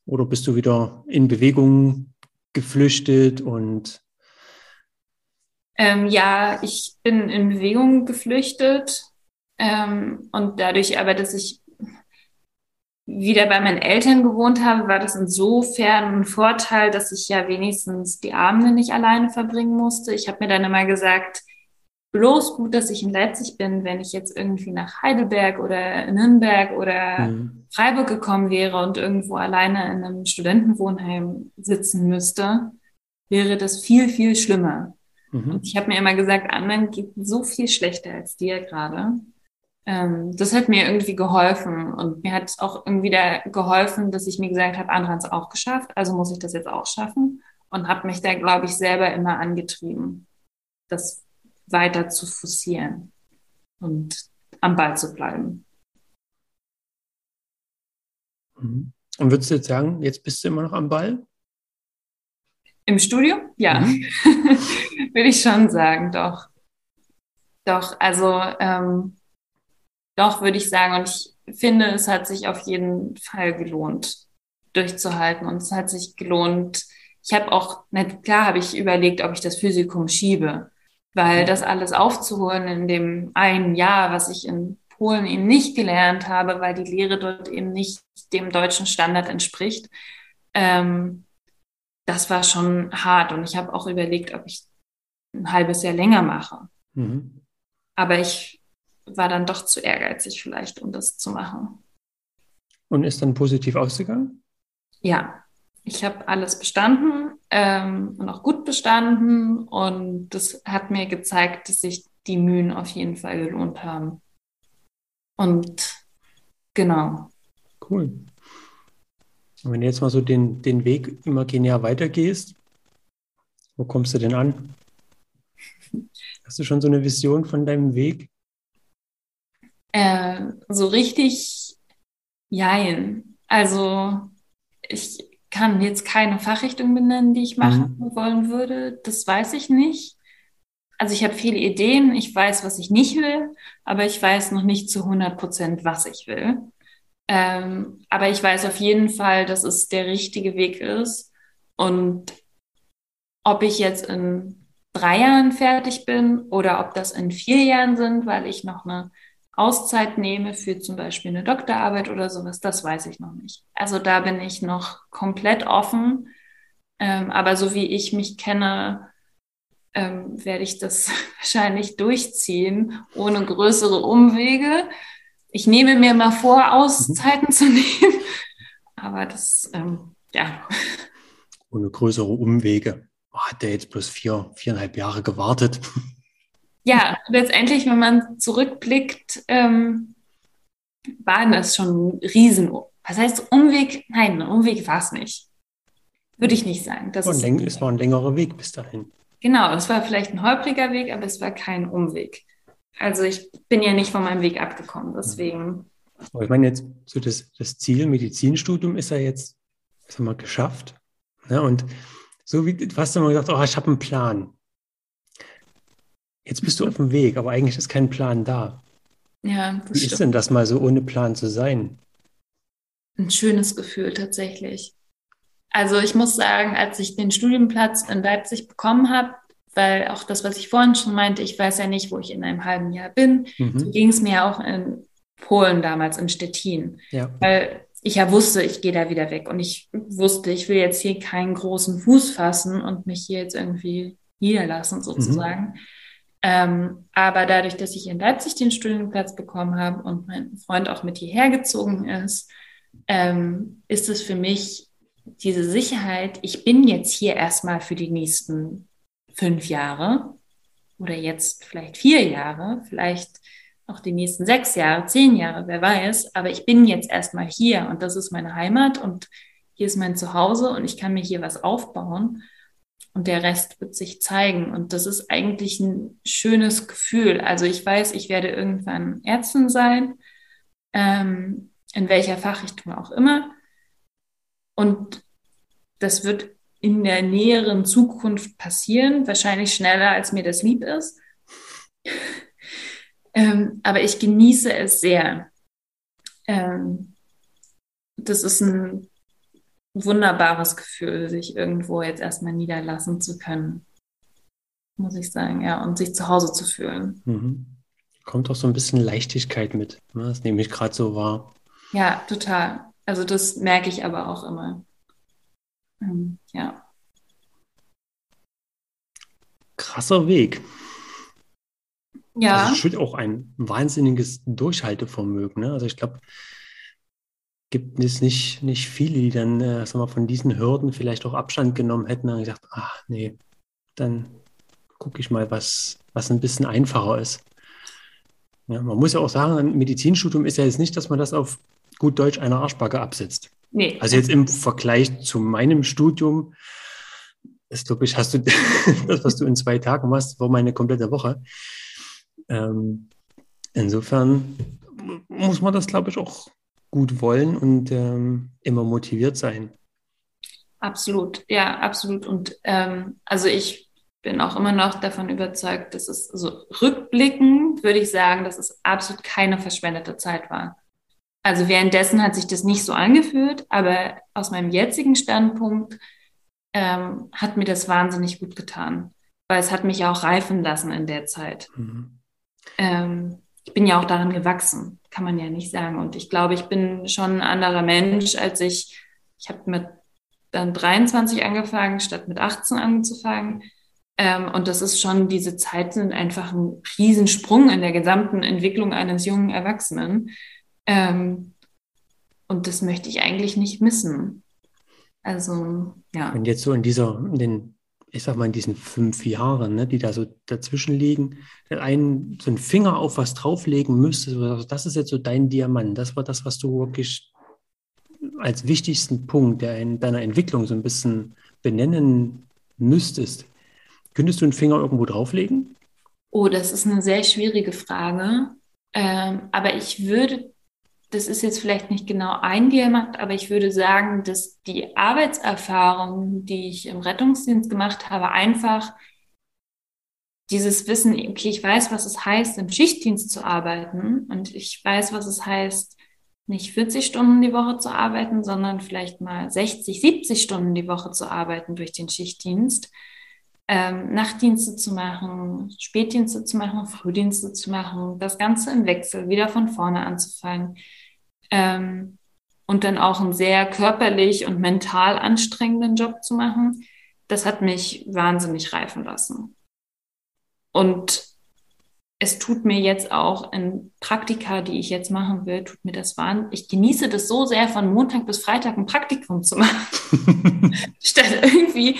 Oder bist du wieder in Bewegung geflüchtet und ähm, ja, ich bin in Bewegung geflüchtet ähm, und dadurch aber, dass ich wieder bei meinen Eltern gewohnt habe, war das insofern ein Vorteil, dass ich ja wenigstens die Abende nicht alleine verbringen musste. Ich habe mir dann immer gesagt, bloß gut, dass ich in Leipzig bin, wenn ich jetzt irgendwie nach Heidelberg oder Nürnberg oder mhm. Freiburg gekommen wäre und irgendwo alleine in einem Studentenwohnheim sitzen müsste, wäre das viel, viel schlimmer. Mhm. Und ich habe mir immer gesagt, anderen geht so viel schlechter als dir gerade. Ähm, das hat mir irgendwie geholfen und mir hat auch irgendwie da geholfen, dass ich mir gesagt habe, andere haben es auch geschafft, also muss ich das jetzt auch schaffen und habe mich da, glaube ich, selber immer angetrieben, das weiter zu forcieren und am Ball zu bleiben. Mhm. Und würdest du jetzt sagen, jetzt bist du immer noch am Ball? Im Studium? Ja. Mhm. Würde ich schon sagen, doch. Doch, also ähm, doch würde ich sagen. Und ich finde, es hat sich auf jeden Fall gelohnt, durchzuhalten. Und es hat sich gelohnt. Ich habe auch, nicht, klar habe ich überlegt, ob ich das Physikum schiebe, weil das alles aufzuholen in dem einen Jahr, was ich in Polen eben nicht gelernt habe, weil die Lehre dort eben nicht dem deutschen Standard entspricht. Ähm, das war schon hart und ich habe auch überlegt, ob ich ein halbes Jahr länger mache. Mhm. Aber ich war dann doch zu ehrgeizig vielleicht, um das zu machen. Und ist dann positiv ausgegangen? Ja, ich habe alles bestanden ähm, und auch gut bestanden und das hat mir gezeigt, dass sich die Mühen auf jeden Fall gelohnt haben. Und genau. Cool. Und wenn du jetzt mal so den, den Weg imaginär weitergehst, wo kommst du denn an? Hast du schon so eine Vision von deinem Weg? Äh, so richtig, jein. Also ich kann jetzt keine Fachrichtung benennen, die ich machen mhm. wollen würde. Das weiß ich nicht. Also ich habe viele Ideen, ich weiß, was ich nicht will, aber ich weiß noch nicht zu 100 Prozent, was ich will. Ähm, aber ich weiß auf jeden Fall, dass es der richtige Weg ist. Und ob ich jetzt in drei Jahren fertig bin oder ob das in vier Jahren sind, weil ich noch eine Auszeit nehme für zum Beispiel eine Doktorarbeit oder sowas, das weiß ich noch nicht. Also da bin ich noch komplett offen. Ähm, aber so wie ich mich kenne, ähm, werde ich das wahrscheinlich durchziehen, ohne größere Umwege. ich nehme mir mal vor, Auszeiten mhm. zu nehmen. Aber das, ähm, ja. Ohne größere Umwege. Oh, hat der jetzt bloß vier, viereinhalb Jahre gewartet? Ja, letztendlich, wenn man zurückblickt, ähm, war das schon ein Riesen. Was heißt Umweg? Nein, ein Umweg war es nicht. Würde ich nicht sagen. Das ist es war ein längerer Weg bis dahin. Genau, es war vielleicht ein holpriger Weg, aber es war kein Umweg. Also ich bin ja nicht von meinem Weg abgekommen, deswegen. Aber ich meine jetzt, so das, das Ziel Medizinstudium ist ja jetzt, das haben wir geschafft. Ne? Und so wie, du hast immer gesagt, oh, ich habe einen Plan. Jetzt bist du auf dem Weg, aber eigentlich ist kein Plan da. Ja, das Wie stimmt. ist denn das mal so ohne Plan zu sein? Ein schönes Gefühl tatsächlich. Also ich muss sagen, als ich den Studienplatz in Leipzig bekommen habe, weil auch das, was ich vorhin schon meinte, ich weiß ja nicht, wo ich in einem halben Jahr bin. Mhm. So ging es mir auch in Polen damals, in Stettin. Ja. Weil ich ja wusste, ich gehe da wieder weg. Und ich wusste, ich will jetzt hier keinen großen Fuß fassen und mich hier jetzt irgendwie niederlassen, sozusagen. Mhm. Ähm, aber dadurch, dass ich in Leipzig den Studienplatz bekommen habe und mein Freund auch mit hierher gezogen ist, ähm, ist es für mich diese Sicherheit, ich bin jetzt hier erstmal für die nächsten fünf Jahre oder jetzt vielleicht vier Jahre, vielleicht auch die nächsten sechs Jahre, zehn Jahre, wer weiß, aber ich bin jetzt erstmal hier und das ist meine Heimat und hier ist mein Zuhause und ich kann mir hier was aufbauen und der Rest wird sich zeigen und das ist eigentlich ein schönes Gefühl. Also ich weiß, ich werde irgendwann Ärztin sein, ähm, in welcher Fachrichtung auch immer und das wird in der näheren Zukunft passieren, wahrscheinlich schneller, als mir das lieb ist. ähm, aber ich genieße es sehr. Ähm, das ist ein wunderbares Gefühl, sich irgendwo jetzt erstmal niederlassen zu können, muss ich sagen, ja, und sich zu Hause zu fühlen. Mhm. Kommt auch so ein bisschen Leichtigkeit mit, ne? das nehme ich gerade so wahr. Ja, total. Also das merke ich aber auch immer. Ähm, ja. Krasser Weg. Ja. Also auch ein wahnsinniges Durchhaltevermögen. Ne? Also ich glaube, gibt es nicht, nicht viele, die dann äh, sag mal, von diesen Hürden vielleicht auch Abstand genommen hätten und gesagt, ach nee, dann gucke ich mal, was, was ein bisschen einfacher ist. Ja, man muss ja auch sagen, ein Medizinstudium ist ja jetzt nicht, dass man das auf gut Deutsch einer Arschbacke absetzt. Nee. Also jetzt im Vergleich zu meinem Studium, ist glaube ich, hast du das, was du in zwei Tagen machst, war meine komplette Woche. Ähm, insofern muss man das, glaube ich, auch gut wollen und ähm, immer motiviert sein. Absolut, ja, absolut. Und ähm, also ich bin auch immer noch davon überzeugt, dass es so rückblickend würde ich sagen, dass es absolut keine verschwendete Zeit war. Also währenddessen hat sich das nicht so angefühlt, aber aus meinem jetzigen Standpunkt ähm, hat mir das wahnsinnig gut getan, weil es hat mich auch reifen lassen in der Zeit. Mhm. Ähm, ich bin ja auch daran gewachsen, kann man ja nicht sagen. Und ich glaube, ich bin schon ein anderer Mensch, als ich, ich habe mit dann 23 angefangen, statt mit 18 anzufangen. Ähm, und das ist schon, diese Zeiten sind einfach ein Riesensprung in der gesamten Entwicklung eines jungen Erwachsenen. Ähm, und das möchte ich eigentlich nicht missen. Also, ja. Und jetzt so in dieser, in den, ich sag mal, in diesen fünf Jahren, ne, die da so dazwischen liegen, einen so einen Finger auf was drauflegen müsstest, das ist jetzt so dein Diamant. Das war das, was du wirklich als wichtigsten Punkt der in deiner Entwicklung so ein bisschen benennen müsstest. Könntest du einen Finger irgendwo drauflegen? Oh, das ist eine sehr schwierige Frage. Ähm, aber ich würde das ist jetzt vielleicht nicht genau ein Diamant, aber ich würde sagen, dass die Arbeitserfahrung, die ich im Rettungsdienst gemacht habe, einfach dieses Wissen, okay, ich weiß, was es heißt, im Schichtdienst zu arbeiten und ich weiß, was es heißt, nicht 40 Stunden die Woche zu arbeiten, sondern vielleicht mal 60, 70 Stunden die Woche zu arbeiten durch den Schichtdienst, ähm, Nachtdienste zu machen, Spätdienste zu machen, Frühdienste zu machen, das Ganze im Wechsel, wieder von vorne anzufangen ähm, und dann auch einen sehr körperlich und mental anstrengenden Job zu machen, das hat mich wahnsinnig reifen lassen. Und es tut mir jetzt auch in Praktika, die ich jetzt machen will, tut mir das wahnsinnig. Ich genieße das so sehr, von Montag bis Freitag ein Praktikum zu machen. Statt irgendwie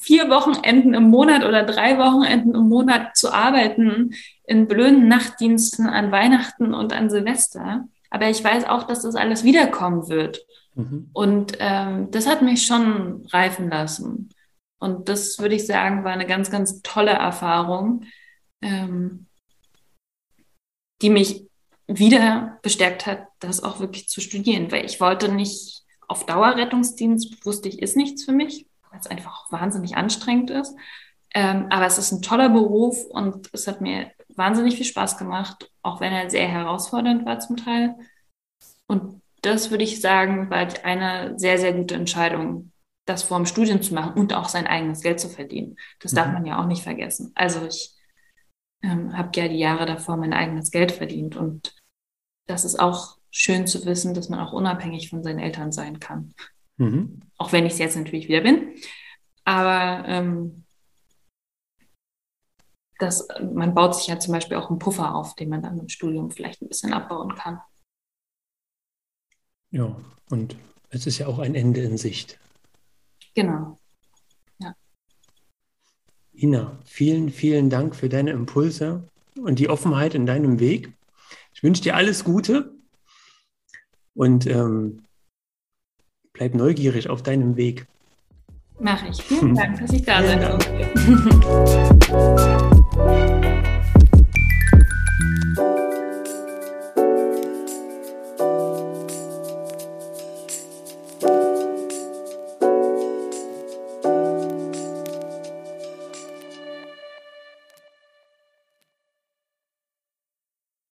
vier Wochenenden im Monat oder drei Wochenenden im Monat zu arbeiten in blöden Nachtdiensten an Weihnachten und an Silvester. Aber ich weiß auch, dass das alles wiederkommen wird. Mhm. Und ähm, das hat mich schon reifen lassen. Und das würde ich sagen, war eine ganz, ganz tolle Erfahrung. Ähm, die mich wieder bestärkt hat, das auch wirklich zu studieren, weil ich wollte nicht auf Dauerrettungsdienst, wusste ich, ist nichts für mich, weil es einfach wahnsinnig anstrengend ist. Ähm, aber es ist ein toller Beruf und es hat mir wahnsinnig viel Spaß gemacht, auch wenn er sehr herausfordernd war zum Teil. Und das würde ich sagen, war eine sehr, sehr gute Entscheidung, das vor dem Studium zu machen und auch sein eigenes Geld zu verdienen. Das mhm. darf man ja auch nicht vergessen. Also ich ähm, habe ja die Jahre davor mein eigenes Geld verdient. Und das ist auch schön zu wissen, dass man auch unabhängig von seinen Eltern sein kann. Mhm. Auch wenn ich es jetzt natürlich wieder bin. Aber ähm, das, man baut sich ja zum Beispiel auch einen Puffer auf, den man dann im Studium vielleicht ein bisschen abbauen kann. Ja, und es ist ja auch ein Ende in Sicht. Genau. Ina, vielen, vielen Dank für deine Impulse und die Offenheit in deinem Weg. Ich wünsche dir alles Gute und ähm, bleib neugierig auf deinem Weg. Mache ich. Vielen Dank, dass ich da sein durfte.